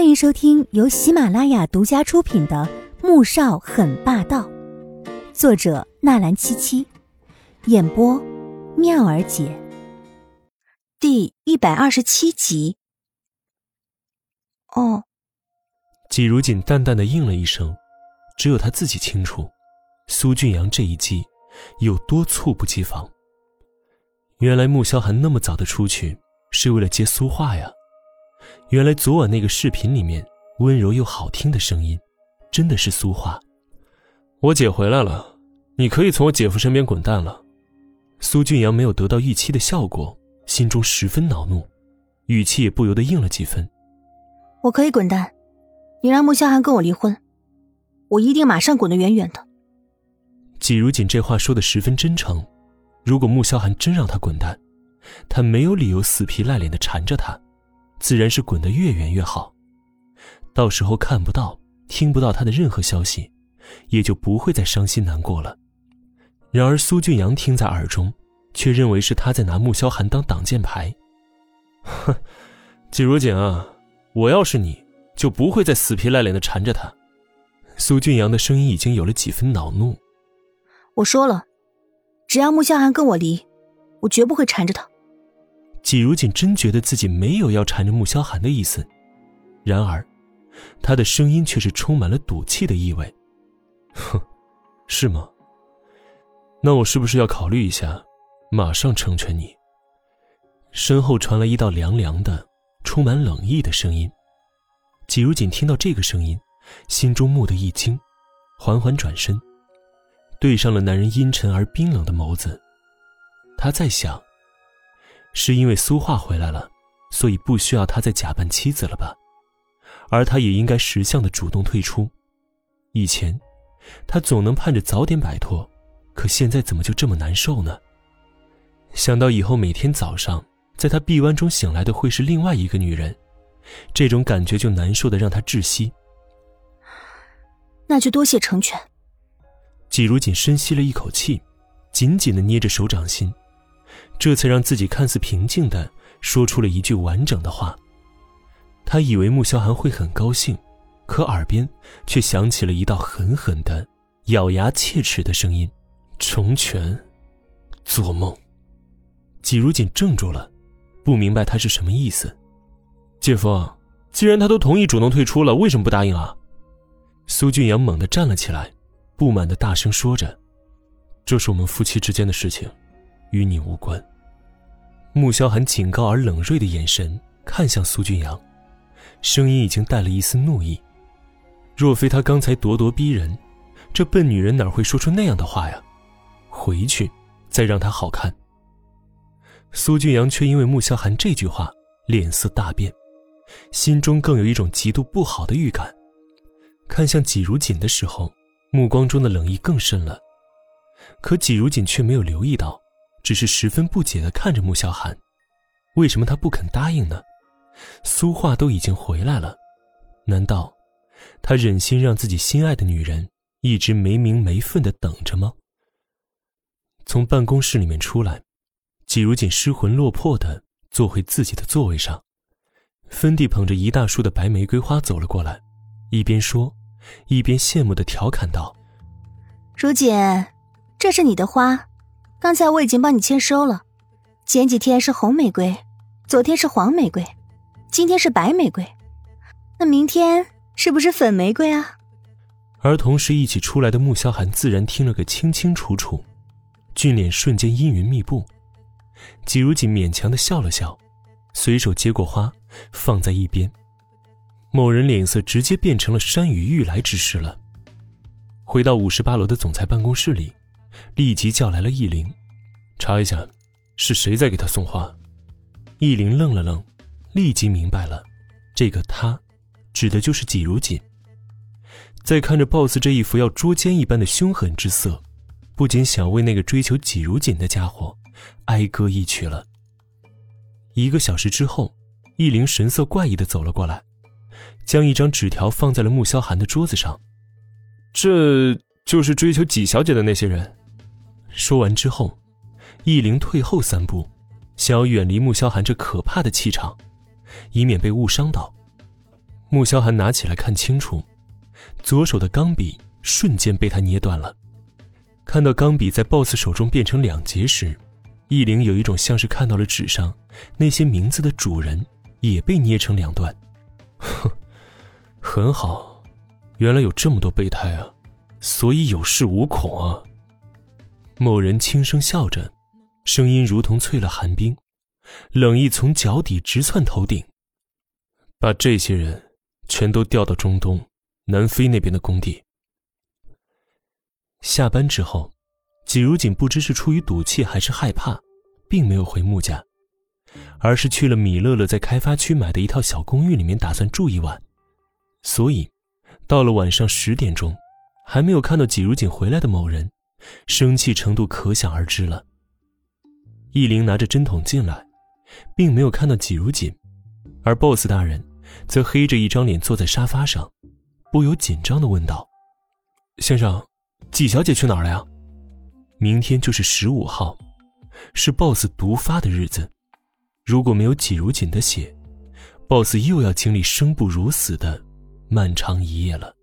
欢迎收听由喜马拉雅独家出品的《穆少很霸道》，作者纳兰七七，演播妙儿姐，第一百二十七集。哦，季如锦淡淡的应了一声，只有他自己清楚，苏俊阳这一击有多猝不及防。原来穆萧寒那么早的出去，是为了接苏画呀。原来昨晚那个视频里面温柔又好听的声音，真的是苏画。我姐回来了，你可以从我姐夫身边滚蛋了。苏俊阳没有得到预期的效果，心中十分恼怒，语气也不由得硬了几分。我可以滚蛋，你让穆萧寒跟我离婚，我一定马上滚得远远的。季如锦这话说的十分真诚，如果穆萧寒真让他滚蛋，他没有理由死皮赖脸的缠着他。自然是滚得越远越好，到时候看不到、听不到他的任何消息，也就不会再伤心难过了。然而苏俊阳听在耳中，却认为是他在拿穆萧寒当挡箭牌。哼，季如锦啊，我要是你，就不会再死皮赖脸的缠着他。苏俊阳的声音已经有了几分恼怒。我说了，只要穆萧寒跟我离，我绝不会缠着他。季如锦真觉得自己没有要缠着穆萧寒的意思，然而，他的声音却是充满了赌气的意味。哼，是吗？那我是不是要考虑一下，马上成全你？身后传来一道凉凉的、充满冷意的声音。季如锦听到这个声音，心中蓦地一惊，缓缓转身，对上了男人阴沉而冰冷的眸子。他在想。是因为苏画回来了，所以不需要他再假扮妻子了吧？而他也应该识相的主动退出。以前，他总能盼着早点摆脱，可现在怎么就这么难受呢？想到以后每天早上在他臂弯中醒来的会是另外一个女人，这种感觉就难受的让他窒息。那就多谢成全。季如锦深吸了一口气，紧紧的捏着手掌心。这才让自己看似平静的说出了一句完整的话。他以为穆萧寒会很高兴，可耳边却响起了一道狠狠的、咬牙切齿的声音：“成全，做梦。”季如锦怔住了，不明白他是什么意思。姐夫，既然他都同意主动退出了，为什么不答应啊？苏俊阳猛地站了起来，不满的大声说着：“这是我们夫妻之间的事情。”与你无关。穆萧寒警告而冷锐的眼神看向苏俊阳，声音已经带了一丝怒意。若非他刚才咄咄逼人，这笨女人哪会说出那样的话呀？回去，再让她好看。苏俊阳却因为穆萧寒这句话脸色大变，心中更有一种极度不好的预感。看向季如锦的时候，目光中的冷意更深了。可季如锦却没有留意到。只是十分不解的看着穆萧寒，为什么他不肯答应呢？苏画都已经回来了，难道他忍心让自己心爱的女人一直没名没分的等着吗？从办公室里面出来，季如锦失魂落魄的坐回自己的座位上，芬蒂捧着一大束的白玫瑰花走了过来，一边说，一边羡慕的调侃道：“如锦，这是你的花。”刚才我已经帮你签收了，前几天是红玫瑰，昨天是黄玫瑰，今天是白玫瑰，那明天是不是粉玫瑰啊？而同时一起出来的穆萧寒自然听了个清清楚楚，俊脸瞬间阴云密布。季如锦勉强的笑了笑，随手接过花，放在一边。某人脸色直接变成了山雨欲来之势了。回到五十八楼的总裁办公室里。立即叫来了易灵，查一下，是谁在给他送花？易灵愣了愣，立即明白了，这个他，指的就是季如锦。再看着 BOSS 这一副要捉奸一般的凶狠之色，不禁想为那个追求季如锦的家伙哀歌一曲了。一个小时之后，易灵神色怪异的走了过来，将一张纸条放在了穆萧寒的桌子上，这就是追求季小姐的那些人。说完之后，易灵退后三步，想要远离穆萧寒这可怕的气场，以免被误伤到。穆萧寒拿起来看清楚，左手的钢笔瞬间被他捏断了。看到钢笔在 BOSS 手中变成两截时，易灵有一种像是看到了纸上那些名字的主人也被捏成两段。哼，很好，原来有这么多备胎啊，所以有恃无恐啊。某人轻声笑着，声音如同淬了寒冰，冷意从脚底直窜头顶。把这些人。全都调到中东、南非那边的工地。下班之后，季如锦不知是出于赌气还是害怕，并没有回穆家，而是去了米乐乐在开发区买的一套小公寓里面打算住一晚。所以，到了晚上十点钟，还没有看到季如锦回来的某人，生气程度可想而知了。易灵拿着针筒进来，并没有看到季如锦，而 BOSS 大人。则黑着一张脸坐在沙发上，不由紧张的问道：“先生，季小姐去哪儿了呀？明天就是十五号，是 BOSS 毒发的日子。如果没有季如锦的血，BOSS 又要经历生不如死的漫长一夜了。”